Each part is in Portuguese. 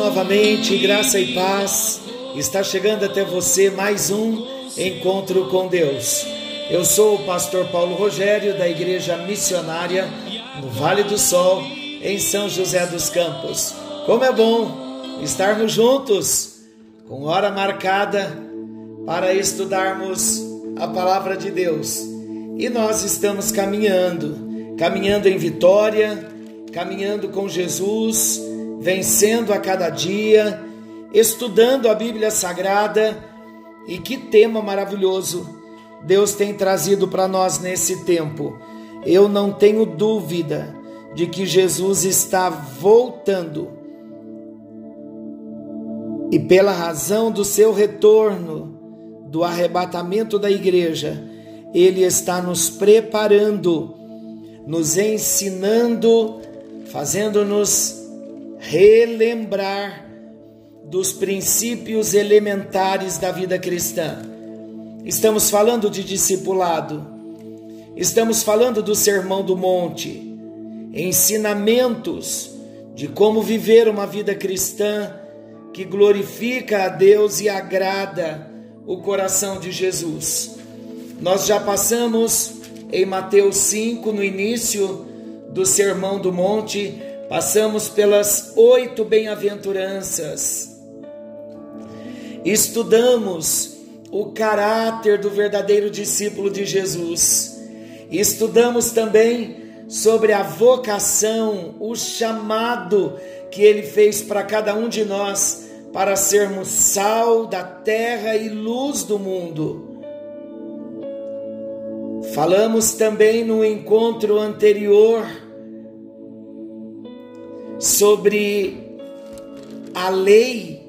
novamente, graça e paz. Está chegando até você mais um encontro com Deus. Eu sou o pastor Paulo Rogério, da Igreja Missionária no Vale do Sol, em São José dos Campos. Como é bom estarmos juntos, com hora marcada para estudarmos a palavra de Deus. E nós estamos caminhando, caminhando em vitória, caminhando com Jesus, vencendo a cada dia, estudando a Bíblia Sagrada. E que tema maravilhoso Deus tem trazido para nós nesse tempo. Eu não tenho dúvida de que Jesus está voltando. E pela razão do seu retorno, do arrebatamento da igreja, ele está nos preparando, nos ensinando, fazendo-nos relembrar dos princípios elementares da vida cristã. Estamos falando de discipulado, estamos falando do Sermão do Monte, ensinamentos de como viver uma vida cristã que glorifica a Deus e agrada o coração de Jesus. Nós já passamos em Mateus 5, no início do Sermão do Monte, passamos pelas oito bem-aventuranças, estudamos o caráter do verdadeiro discípulo de Jesus. Estudamos também sobre a vocação, o chamado que ele fez para cada um de nós para sermos sal da terra e luz do mundo. Falamos também no encontro anterior sobre a lei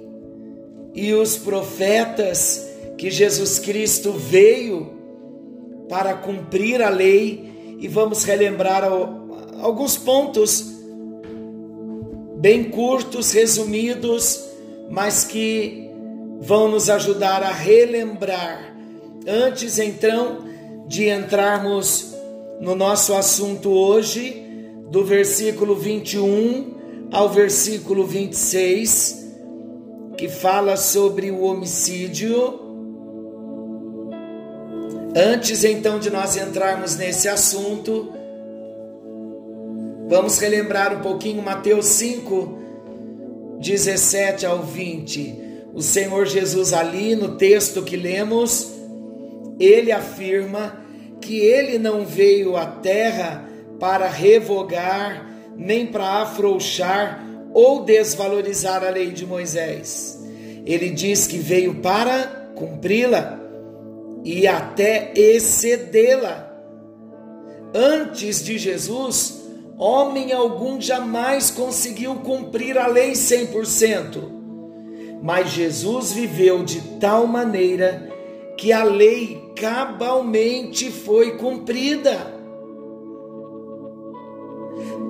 e os profetas que Jesus Cristo veio para cumprir a lei e vamos relembrar alguns pontos bem curtos, resumidos, mas que vão nos ajudar a relembrar. Antes então de entrarmos no nosso assunto hoje, do versículo 21 ao versículo 26, que fala sobre o homicídio, Antes então de nós entrarmos nesse assunto, vamos relembrar um pouquinho Mateus 5, 17 ao 20. O Senhor Jesus, ali no texto que lemos, ele afirma que ele não veio à terra para revogar, nem para afrouxar ou desvalorizar a lei de Moisés. Ele diz que veio para cumpri-la e até excedê-la. Antes de Jesus, homem algum jamais conseguiu cumprir a lei 100%. Mas Jesus viveu de tal maneira que a lei cabalmente foi cumprida.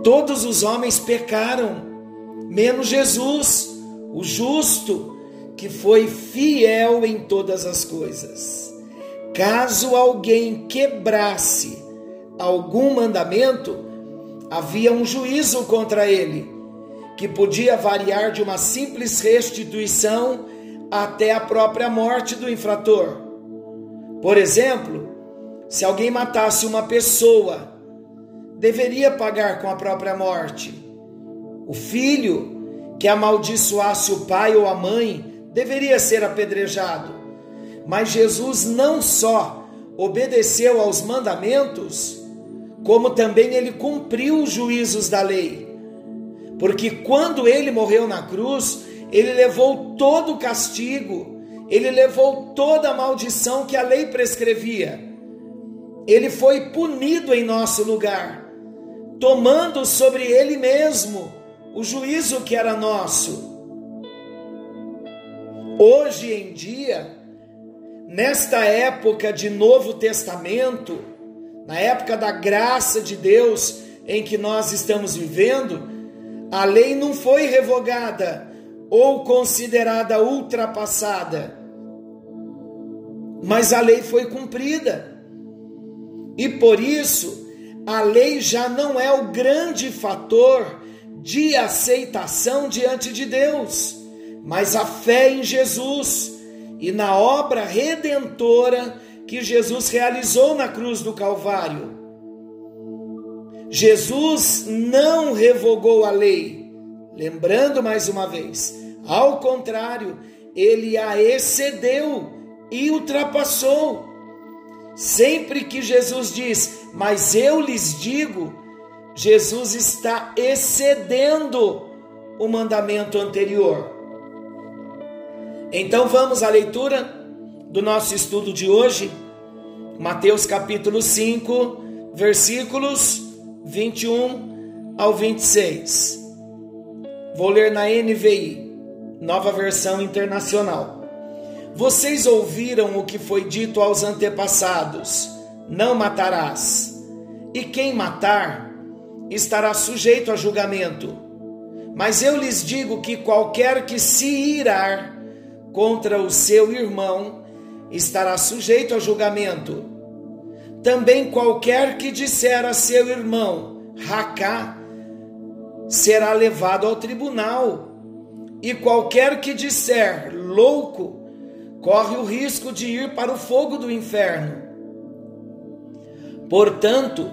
Todos os homens pecaram, menos Jesus, o justo, que foi fiel em todas as coisas. Caso alguém quebrasse algum mandamento, havia um juízo contra ele, que podia variar de uma simples restituição até a própria morte do infrator. Por exemplo, se alguém matasse uma pessoa, deveria pagar com a própria morte. O filho que amaldiçoasse o pai ou a mãe deveria ser apedrejado. Mas Jesus não só obedeceu aos mandamentos, como também ele cumpriu os juízos da lei. Porque quando ele morreu na cruz, ele levou todo o castigo, ele levou toda a maldição que a lei prescrevia. Ele foi punido em nosso lugar, tomando sobre ele mesmo o juízo que era nosso. Hoje em dia, nesta época de Novo Testamento, na época da graça de Deus em que nós estamos vivendo, a lei não foi revogada ou considerada ultrapassada, mas a lei foi cumprida. E por isso, a lei já não é o grande fator de aceitação diante de Deus, mas a fé em Jesus e na obra redentora que Jesus realizou na cruz do Calvário. Jesus não revogou a lei, lembrando mais uma vez, ao contrário, ele a excedeu e ultrapassou. Sempre que Jesus diz, mas eu lhes digo, Jesus está excedendo o mandamento anterior. Então vamos à leitura do nosso estudo de hoje, Mateus capítulo 5, versículos 21 ao 26. Vou ler na NVI, nova versão internacional. Vocês ouviram o que foi dito aos antepassados: não matarás. E quem matar estará sujeito a julgamento. Mas eu lhes digo que qualquer que se irar contra o seu irmão estará sujeito a julgamento. Também qualquer que disser a seu irmão, Racá, será levado ao tribunal. E qualquer que disser, louco, corre o risco de ir para o fogo do inferno. Portanto,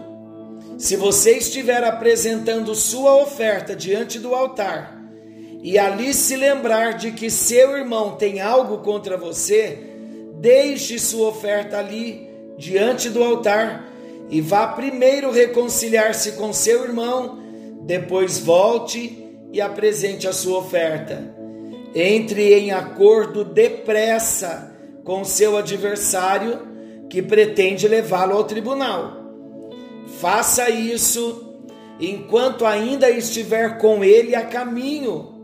se você estiver apresentando sua oferta diante do altar, e ali se lembrar de que seu irmão tem algo contra você, deixe sua oferta ali diante do altar e vá primeiro reconciliar-se com seu irmão, depois volte e apresente a sua oferta. Entre em acordo depressa com seu adversário que pretende levá-lo ao tribunal. Faça isso enquanto ainda estiver com ele a caminho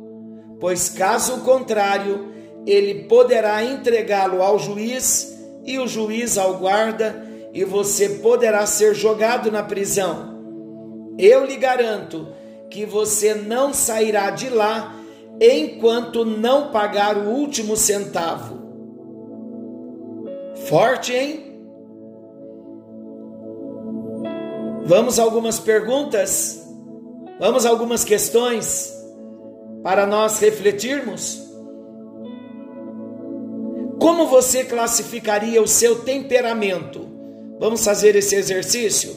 pois caso contrário, ele poderá entregá-lo ao juiz e o juiz ao guarda, e você poderá ser jogado na prisão. Eu lhe garanto que você não sairá de lá enquanto não pagar o último centavo. Forte, hein? Vamos a algumas perguntas? Vamos a algumas questões? para nós refletirmos? Como você classificaria o seu temperamento? Vamos fazer esse exercício?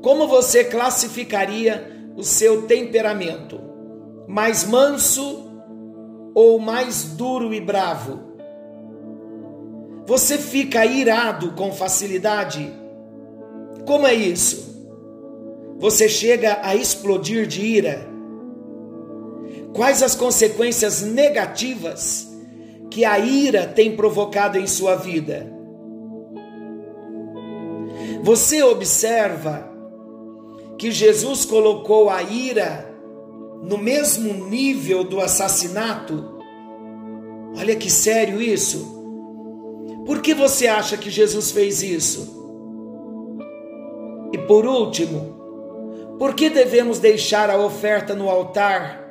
Como você classificaria o seu temperamento? Mais manso ou mais duro e bravo? Você fica irado com facilidade? Como é isso? Você chega a explodir de ira? Quais as consequências negativas que a ira tem provocado em sua vida? Você observa que Jesus colocou a ira no mesmo nível do assassinato? Olha que sério isso. Por que você acha que Jesus fez isso? E por último, por que devemos deixar a oferta no altar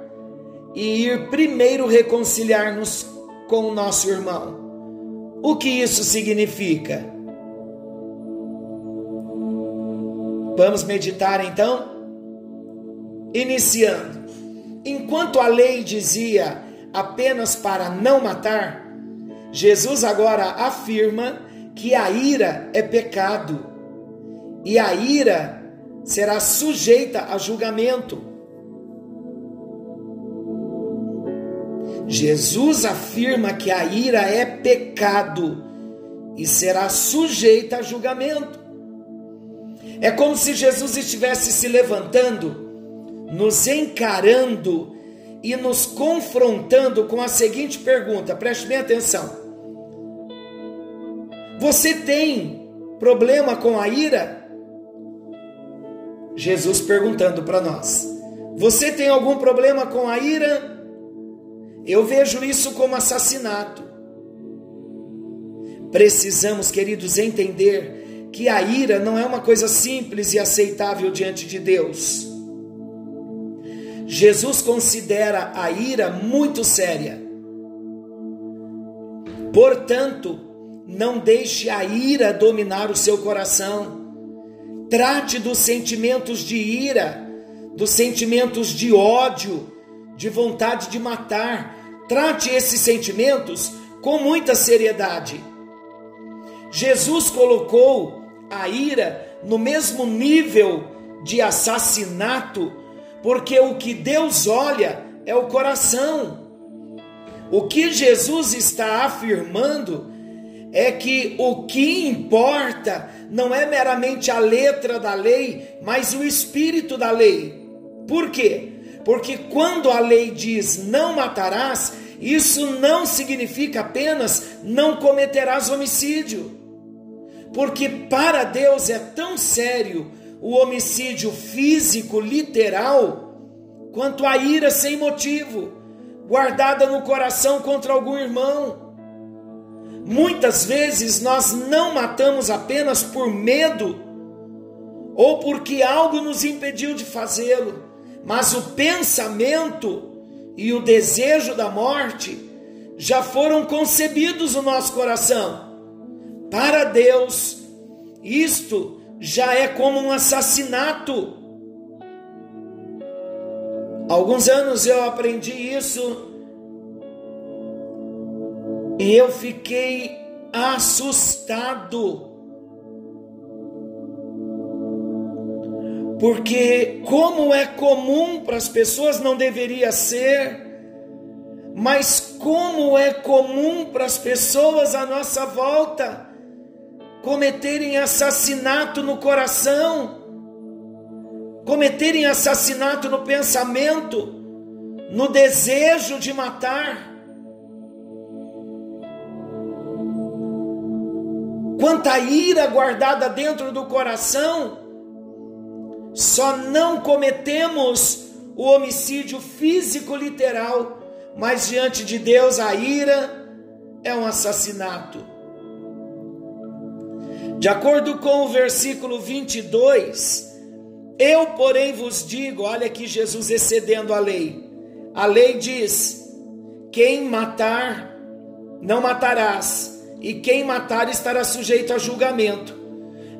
e ir primeiro reconciliar-nos com o nosso irmão. O que isso significa? Vamos meditar então? Iniciando. Enquanto a lei dizia apenas para não matar, Jesus agora afirma que a ira é pecado e a ira será sujeita a julgamento. Jesus afirma que a ira é pecado e será sujeita a julgamento. É como se Jesus estivesse se levantando, nos encarando e nos confrontando com a seguinte pergunta: preste bem atenção. Você tem problema com a ira? Jesus perguntando para nós: Você tem algum problema com a ira? Eu vejo isso como assassinato. Precisamos, queridos, entender que a ira não é uma coisa simples e aceitável diante de Deus. Jesus considera a ira muito séria. Portanto, não deixe a ira dominar o seu coração. Trate dos sentimentos de ira, dos sentimentos de ódio, de vontade de matar. Trate esses sentimentos com muita seriedade. Jesus colocou a ira no mesmo nível de assassinato, porque o que Deus olha é o coração. O que Jesus está afirmando é que o que importa não é meramente a letra da lei, mas o espírito da lei. Por quê? Porque quando a lei diz não matarás, isso não significa apenas não cometerás homicídio. Porque para Deus é tão sério o homicídio físico, literal, quanto a ira sem motivo, guardada no coração contra algum irmão. Muitas vezes nós não matamos apenas por medo ou porque algo nos impediu de fazê-lo, mas o pensamento e o desejo da morte já foram concebidos no nosso coração. Para Deus, isto já é como um assassinato. Alguns anos eu aprendi isso e eu fiquei assustado. Porque, como é comum para as pessoas, não deveria ser, mas como é comum para as pessoas à nossa volta cometerem assassinato no coração, cometerem assassinato no pensamento, no desejo de matar. quanta ira guardada dentro do coração, só não cometemos o homicídio físico literal, mas diante de Deus a ira é um assassinato. De acordo com o versículo 22, eu, porém, vos digo: olha aqui Jesus excedendo a lei. A lei diz: quem matar, não matarás e quem matar estará sujeito a julgamento.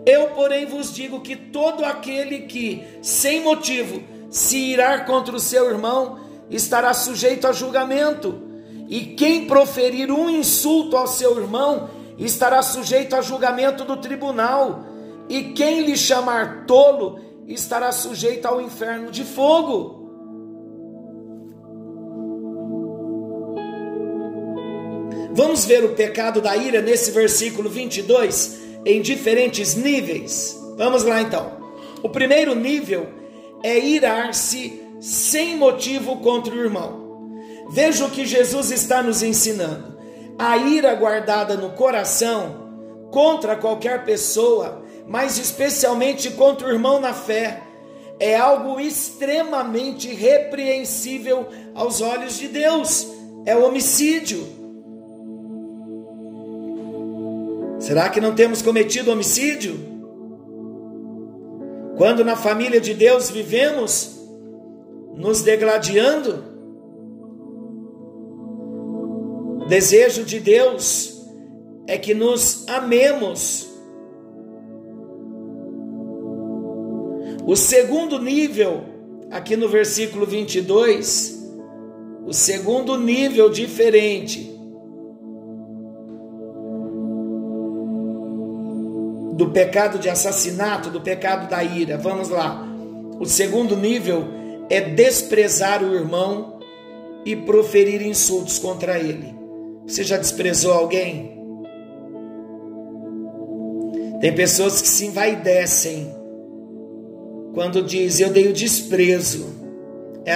Eu, porém, vos digo que todo aquele que, sem motivo, se irar contra o seu irmão, estará sujeito a julgamento. E quem proferir um insulto ao seu irmão, estará sujeito a julgamento do tribunal. E quem lhe chamar tolo, estará sujeito ao inferno de fogo. Vamos ver o pecado da ira nesse versículo 22 em diferentes níveis. Vamos lá então. O primeiro nível é irar-se sem motivo contra o irmão. Veja o que Jesus está nos ensinando. A ira guardada no coração contra qualquer pessoa, mas especialmente contra o irmão na fé, é algo extremamente repreensível aos olhos de Deus. É homicídio. Será que não temos cometido homicídio? Quando na família de Deus vivemos nos degladiando? Desejo de Deus é que nos amemos. O segundo nível, aqui no versículo 22, o segundo nível diferente do pecado de assassinato, do pecado da ira. Vamos lá. O segundo nível é desprezar o irmão e proferir insultos contra ele. Você já desprezou alguém? Tem pessoas que se envaidecem quando diz eu dei o desprezo. É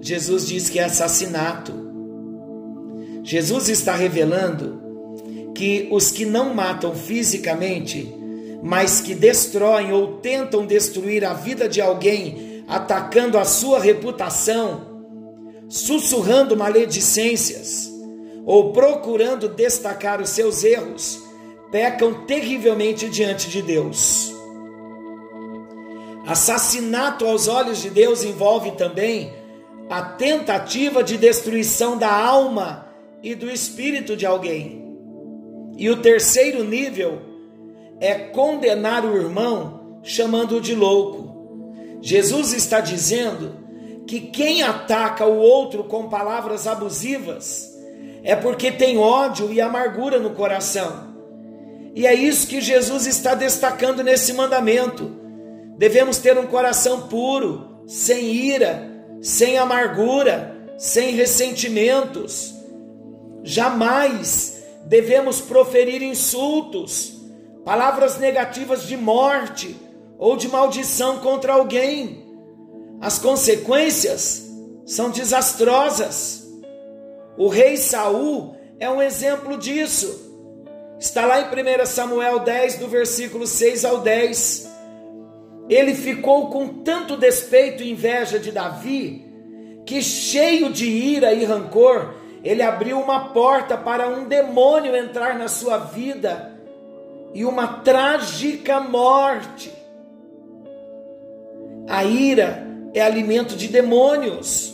Jesus diz que é assassinato. Jesus está revelando que os que não matam fisicamente, mas que destroem ou tentam destruir a vida de alguém, atacando a sua reputação, sussurrando maledicências ou procurando destacar os seus erros, pecam terrivelmente diante de Deus. Assassinato aos olhos de Deus envolve também a tentativa de destruição da alma e do espírito de alguém. E o terceiro nível é condenar o irmão chamando-o de louco. Jesus está dizendo que quem ataca o outro com palavras abusivas é porque tem ódio e amargura no coração. E é isso que Jesus está destacando nesse mandamento. Devemos ter um coração puro, sem ira, sem amargura, sem ressentimentos. Jamais devemos proferir insultos, palavras negativas de morte ou de maldição contra alguém. As consequências são desastrosas. O rei Saul é um exemplo disso. Está lá em 1 Samuel 10, do versículo 6 ao 10. Ele ficou com tanto despeito e inveja de Davi, que cheio de ira e rancor, ele abriu uma porta para um demônio entrar na sua vida e uma trágica morte. A ira é alimento de demônios.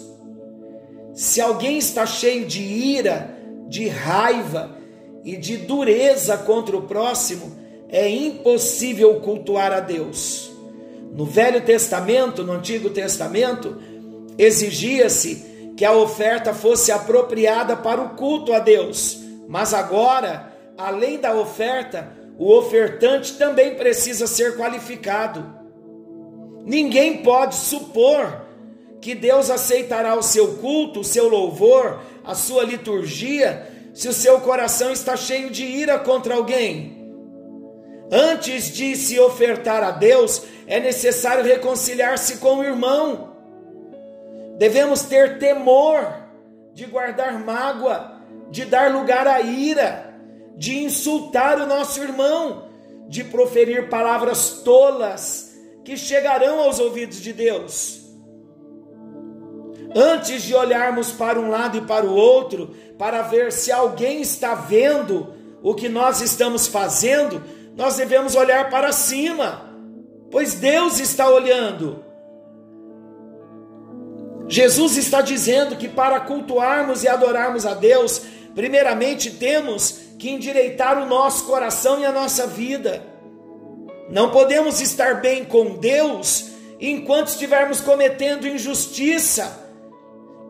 Se alguém está cheio de ira, de raiva e de dureza contra o próximo, é impossível cultuar a Deus. No Velho Testamento, no Antigo Testamento, exigia-se que a oferta fosse apropriada para o culto a Deus, mas agora, além da oferta, o ofertante também precisa ser qualificado. Ninguém pode supor que Deus aceitará o seu culto, o seu louvor, a sua liturgia, se o seu coração está cheio de ira contra alguém. Antes de se ofertar a Deus, é necessário reconciliar-se com o irmão. Devemos ter temor de guardar mágoa, de dar lugar à ira, de insultar o nosso irmão, de proferir palavras tolas que chegarão aos ouvidos de Deus. Antes de olharmos para um lado e para o outro, para ver se alguém está vendo o que nós estamos fazendo, nós devemos olhar para cima, pois Deus está olhando. Jesus está dizendo que para cultuarmos e adorarmos a Deus, primeiramente temos que endireitar o nosso coração e a nossa vida. Não podemos estar bem com Deus enquanto estivermos cometendo injustiça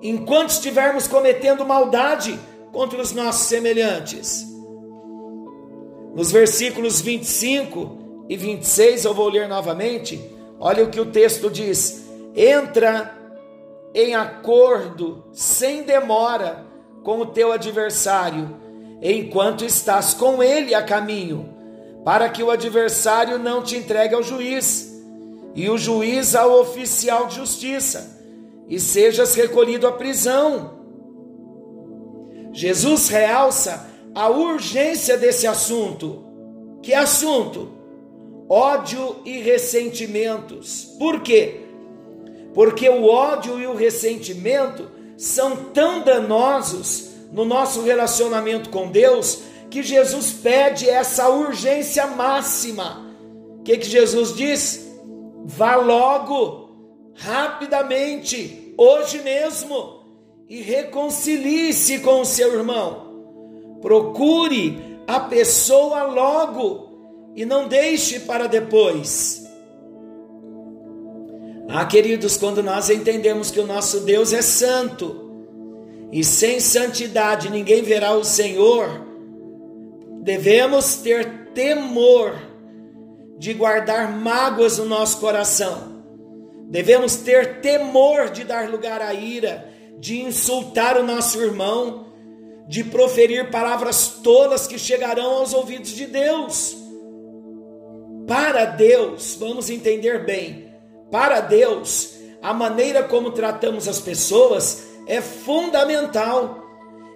enquanto estivermos cometendo maldade contra os nossos semelhantes. Nos versículos 25 e 26, eu vou ler novamente. Olha o que o texto diz: Entra em acordo sem demora com o teu adversário, enquanto estás com ele a caminho, para que o adversário não te entregue ao juiz, e o juiz ao oficial de justiça e sejas recolhido à prisão. Jesus realça a urgência desse assunto. Que assunto? Ódio e ressentimentos. Por quê? Porque o ódio e o ressentimento são tão danosos no nosso relacionamento com Deus que Jesus pede essa urgência máxima. O que, que Jesus diz? Vá logo rapidamente, hoje mesmo, e reconcilie-se com o seu irmão. Procure a pessoa logo e não deixe para depois. Ah, queridos, quando nós entendemos que o nosso Deus é santo e sem santidade ninguém verá o Senhor, devemos ter temor de guardar mágoas no nosso coração Devemos ter temor de dar lugar à ira, de insultar o nosso irmão, de proferir palavras tolas que chegarão aos ouvidos de Deus. Para Deus, vamos entender bem, para Deus, a maneira como tratamos as pessoas é fundamental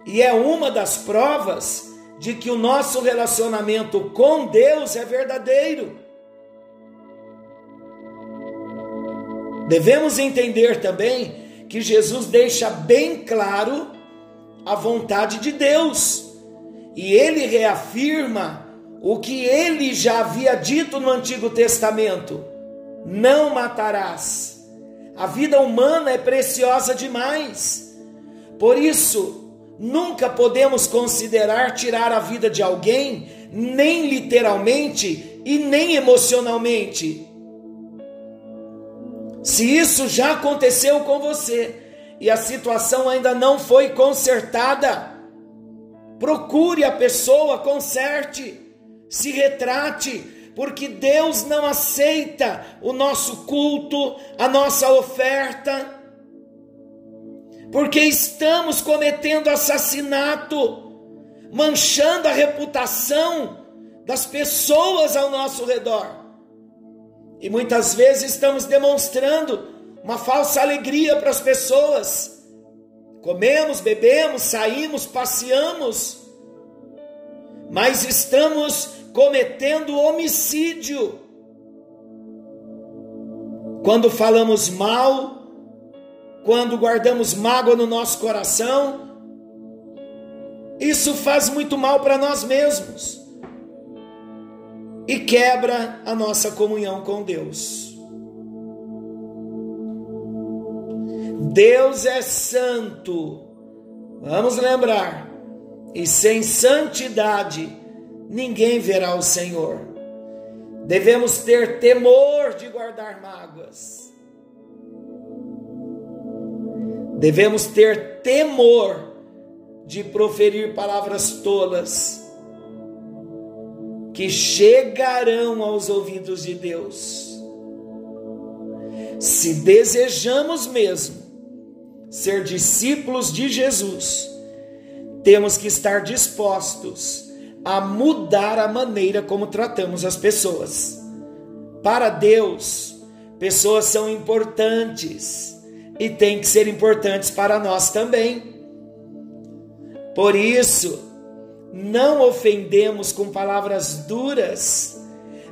e é uma das provas de que o nosso relacionamento com Deus é verdadeiro. Devemos entender também que Jesus deixa bem claro a vontade de Deus e ele reafirma o que ele já havia dito no Antigo Testamento: não matarás. A vida humana é preciosa demais. Por isso, nunca podemos considerar tirar a vida de alguém, nem literalmente e nem emocionalmente. Se isso já aconteceu com você e a situação ainda não foi consertada, procure a pessoa, conserte, se retrate, porque Deus não aceita o nosso culto, a nossa oferta, porque estamos cometendo assassinato, manchando a reputação das pessoas ao nosso redor. E muitas vezes estamos demonstrando uma falsa alegria para as pessoas. Comemos, bebemos, saímos, passeamos, mas estamos cometendo homicídio. Quando falamos mal, quando guardamos mágoa no nosso coração, isso faz muito mal para nós mesmos e quebra a nossa comunhão com Deus. Deus é santo, vamos lembrar, e sem santidade ninguém verá o Senhor. Devemos ter temor de guardar mágoas. Devemos ter temor de proferir palavras tolas que chegarão aos ouvidos de Deus. Se desejamos mesmo ser discípulos de Jesus, temos que estar dispostos a mudar a maneira como tratamos as pessoas. Para Deus, pessoas são importantes e têm que ser importantes para nós também. Por isso, não ofendemos com palavras duras,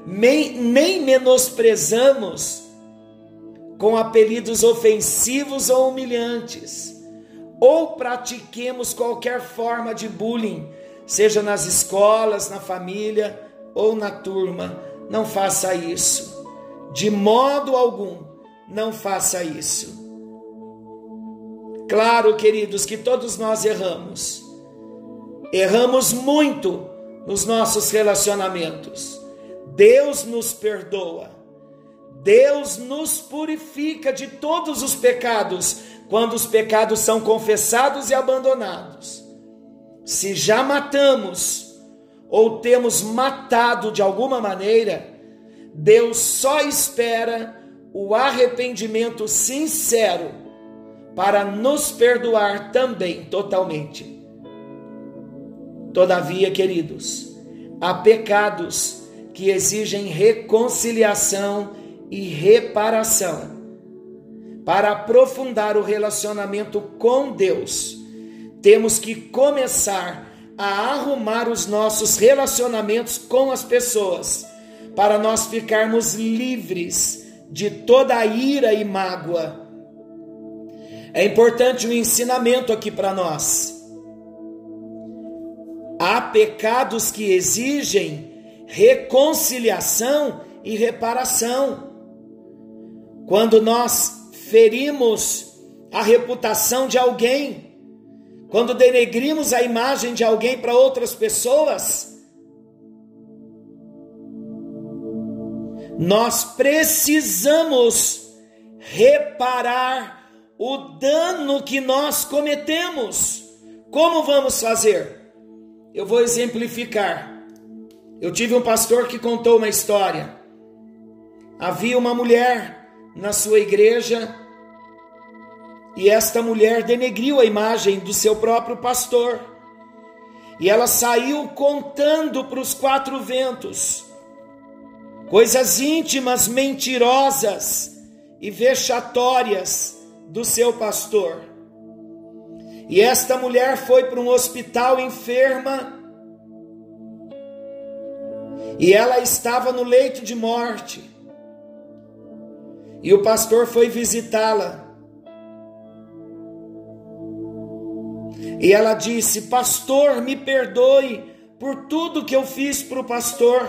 nem menosprezamos com apelidos ofensivos ou humilhantes, ou pratiquemos qualquer forma de bullying, seja nas escolas, na família ou na turma. Não faça isso. De modo algum, não faça isso. Claro, queridos, que todos nós erramos Erramos muito nos nossos relacionamentos. Deus nos perdoa. Deus nos purifica de todos os pecados quando os pecados são confessados e abandonados. Se já matamos ou temos matado de alguma maneira, Deus só espera o arrependimento sincero para nos perdoar também totalmente. Todavia, queridos, há pecados que exigem reconciliação e reparação. Para aprofundar o relacionamento com Deus, temos que começar a arrumar os nossos relacionamentos com as pessoas, para nós ficarmos livres de toda a ira e mágoa. É importante um ensinamento aqui para nós. Há pecados que exigem reconciliação e reparação. Quando nós ferimos a reputação de alguém, quando denegrimos a imagem de alguém para outras pessoas, nós precisamos reparar o dano que nós cometemos. Como vamos fazer? Eu vou exemplificar. Eu tive um pastor que contou uma história. Havia uma mulher na sua igreja e esta mulher denegriu a imagem do seu próprio pastor. E ela saiu contando para os quatro ventos coisas íntimas, mentirosas e vexatórias do seu pastor. E esta mulher foi para um hospital enferma e ela estava no leito de morte. E o pastor foi visitá-la. E ela disse: Pastor, me perdoe por tudo que eu fiz para o pastor.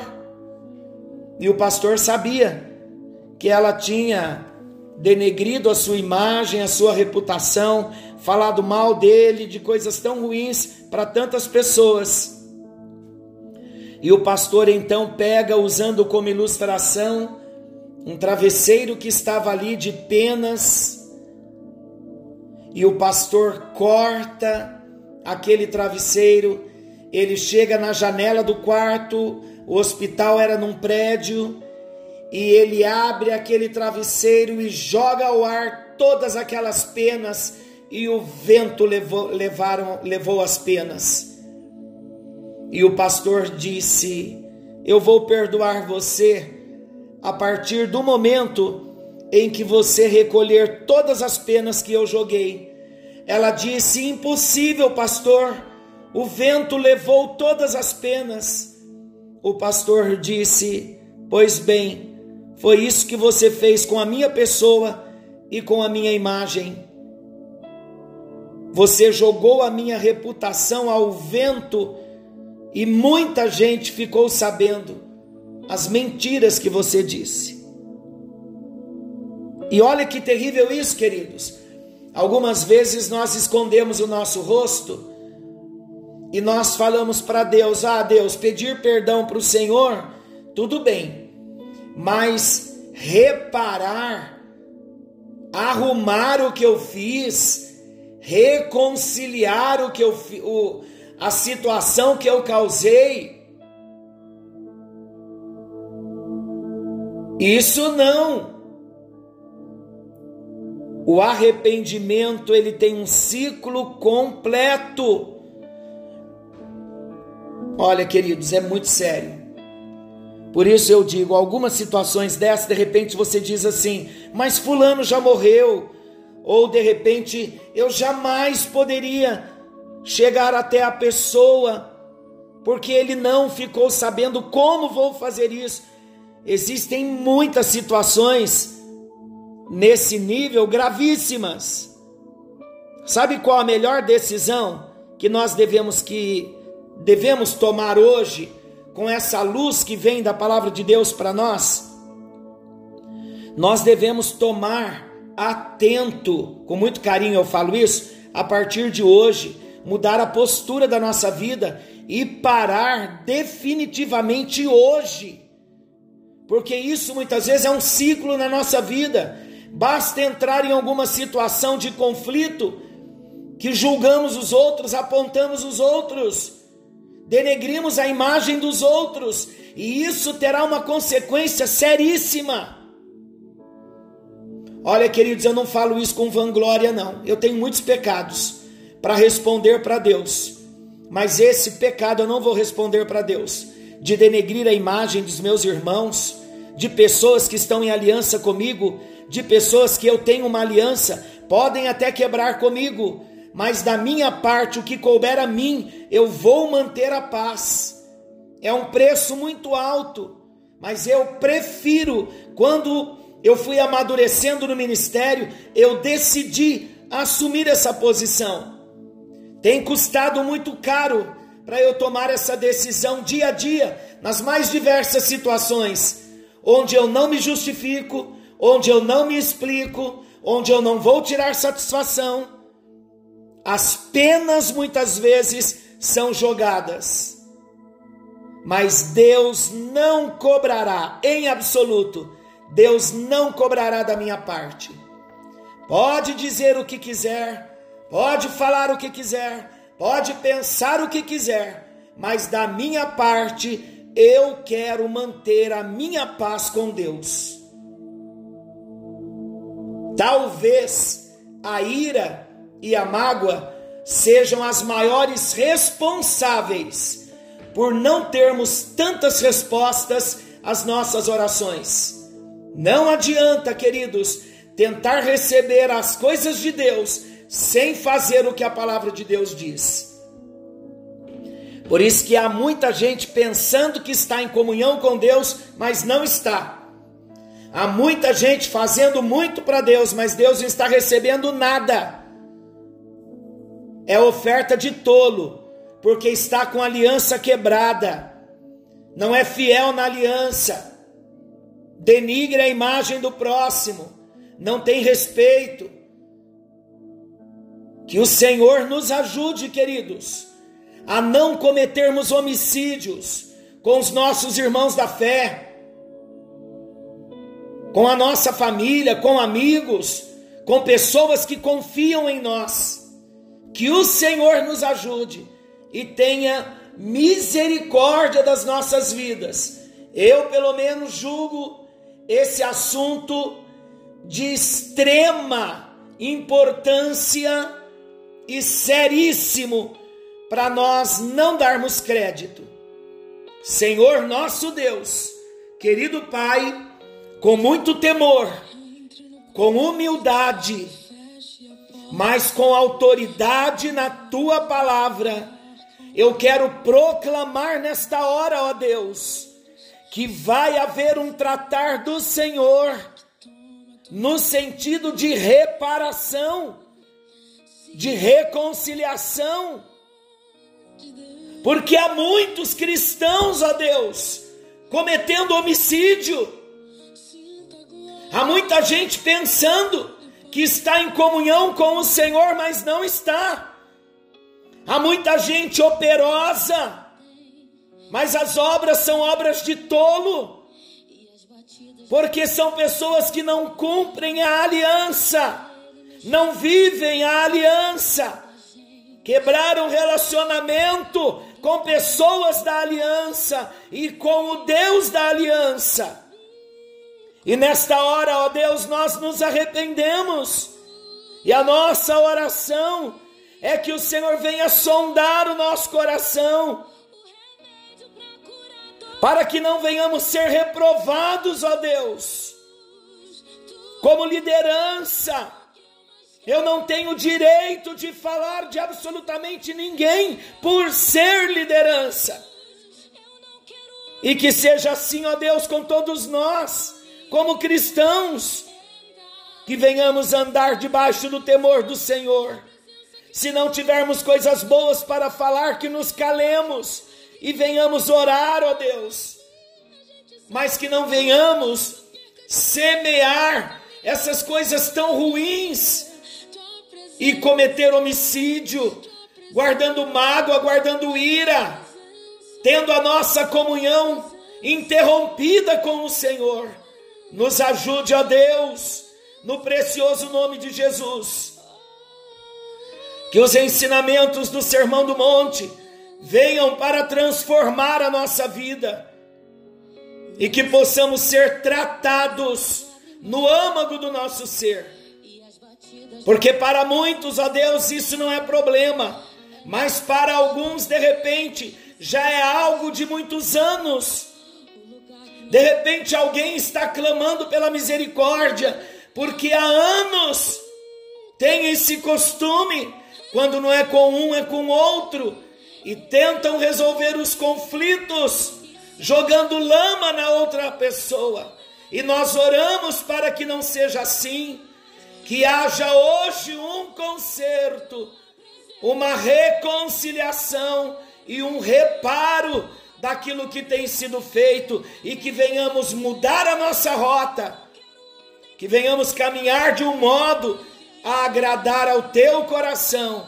E o pastor sabia que ela tinha denegrido a sua imagem, a sua reputação, falado mal dele, de coisas tão ruins para tantas pessoas. E o pastor então pega, usando como ilustração, um travesseiro que estava ali de penas, e o pastor corta aquele travesseiro, ele chega na janela do quarto, o hospital era num prédio, e ele abre aquele travesseiro e joga ao ar todas aquelas penas, e o vento levou, levaram, levou as penas. E o pastor disse: Eu vou perdoar você a partir do momento em que você recolher todas as penas que eu joguei. Ela disse: Impossível, pastor, o vento levou todas as penas. O pastor disse: Pois bem, foi isso que você fez com a minha pessoa e com a minha imagem. Você jogou a minha reputação ao vento e muita gente ficou sabendo as mentiras que você disse. E olha que terrível isso, queridos. Algumas vezes nós escondemos o nosso rosto e nós falamos para Deus: Ah, Deus, pedir perdão para o Senhor, tudo bem, mas reparar, arrumar o que eu fiz, reconciliar o que eu o, a situação que eu causei, Isso não. O arrependimento ele tem um ciclo completo. Olha, queridos, é muito sério. Por isso eu digo, algumas situações dessas, de repente você diz assim: "Mas fulano já morreu", ou de repente eu jamais poderia chegar até a pessoa porque ele não ficou sabendo como vou fazer isso. Existem muitas situações nesse nível gravíssimas. Sabe qual a melhor decisão que nós devemos que devemos tomar hoje com essa luz que vem da palavra de Deus para nós? Nós devemos tomar atento, com muito carinho eu falo isso, a partir de hoje, mudar a postura da nossa vida e parar definitivamente hoje porque isso muitas vezes é um ciclo na nossa vida. Basta entrar em alguma situação de conflito que julgamos os outros, apontamos os outros, denegrimos a imagem dos outros, e isso terá uma consequência seríssima. Olha, queridos, eu não falo isso com vanglória, não. Eu tenho muitos pecados para responder para Deus, mas esse pecado eu não vou responder para Deus de denegrir a imagem dos meus irmãos, de pessoas que estão em aliança comigo, de pessoas que eu tenho uma aliança, podem até quebrar comigo, mas da minha parte, o que couber a mim, eu vou manter a paz. É um preço muito alto, mas eu prefiro, quando eu fui amadurecendo no ministério, eu decidi assumir essa posição. Tem custado muito caro para eu tomar essa decisão dia a dia, nas mais diversas situações, onde eu não me justifico, onde eu não me explico, onde eu não vou tirar satisfação. As penas muitas vezes são jogadas, mas Deus não cobrará em absoluto, Deus não cobrará da minha parte. Pode dizer o que quiser, pode falar o que quiser, pode pensar o que quiser, mas da minha parte eu quero manter a minha paz com Deus. Talvez a ira e a mágoa sejam as maiores responsáveis por não termos tantas respostas às nossas orações. Não adianta, queridos, tentar receber as coisas de Deus sem fazer o que a palavra de Deus diz. Por isso que há muita gente pensando que está em comunhão com Deus, mas não está. Há muita gente fazendo muito para Deus, mas Deus não está recebendo nada. É oferta de tolo, porque está com a aliança quebrada. Não é fiel na aliança. Denigre a imagem do próximo não tem respeito. Que o Senhor nos ajude, queridos, a não cometermos homicídios com os nossos irmãos da fé, com a nossa família, com amigos, com pessoas que confiam em nós. Que o Senhor nos ajude e tenha misericórdia das nossas vidas. Eu, pelo menos, julgo esse assunto de extrema importância e seríssimo para nós não darmos crédito. Senhor nosso Deus, querido Pai, com muito temor, com humildade, mas com autoridade na tua palavra, eu quero proclamar nesta hora, ó Deus, que vai haver um tratar do Senhor no sentido de reparação, de reconciliação. Porque há muitos cristãos, ó Deus, cometendo homicídio. Há muita gente pensando que está em comunhão com o Senhor, mas não está. Há muita gente operosa, mas as obras são obras de tolo porque são pessoas que não cumprem a aliança, não vivem a aliança, quebraram relacionamento com pessoas da aliança e com o Deus da aliança. E nesta hora, ó Deus, nós nos arrependemos, e a nossa oração é que o Senhor venha sondar o nosso coração para que não venhamos ser reprovados, ó Deus, como liderança. Eu não tenho direito de falar de absolutamente ninguém por ser liderança. E que seja assim, ó Deus, com todos nós, como cristãos, que venhamos andar debaixo do temor do Senhor. Se não tivermos coisas boas para falar, que nos calemos e venhamos orar, ó Deus, mas que não venhamos semear essas coisas tão ruins e cometer homicídio, guardando mágoa, guardando ira, tendo a nossa comunhão interrompida com o Senhor. Nos ajude, ó Deus, no precioso nome de Jesus. Que os ensinamentos do Sermão do Monte venham para transformar a nossa vida e que possamos ser tratados no âmago do nosso ser. Porque para muitos, ó Deus, isso não é problema, mas para alguns, de repente, já é algo de muitos anos. De repente, alguém está clamando pela misericórdia, porque há anos tem esse costume, quando não é com um, é com outro e tentam resolver os conflitos jogando lama na outra pessoa. E nós oramos para que não seja assim, que haja hoje um conserto, uma reconciliação e um reparo daquilo que tem sido feito e que venhamos mudar a nossa rota, que venhamos caminhar de um modo a agradar ao teu coração.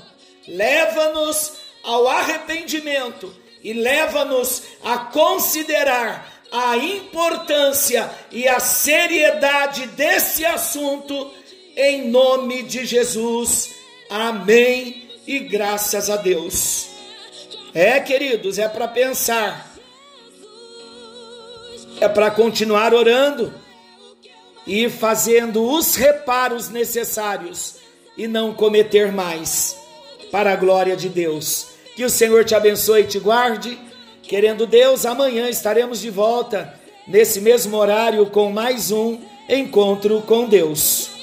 Leva-nos ao arrependimento e leva-nos a considerar a importância e a seriedade desse assunto em nome de Jesus. Amém e graças a Deus. É, queridos, é para pensar. É para continuar orando e fazendo os reparos necessários e não cometer mais, para a glória de Deus. Que o Senhor te abençoe e te guarde. Querendo Deus, amanhã estaremos de volta nesse mesmo horário com mais um encontro com Deus.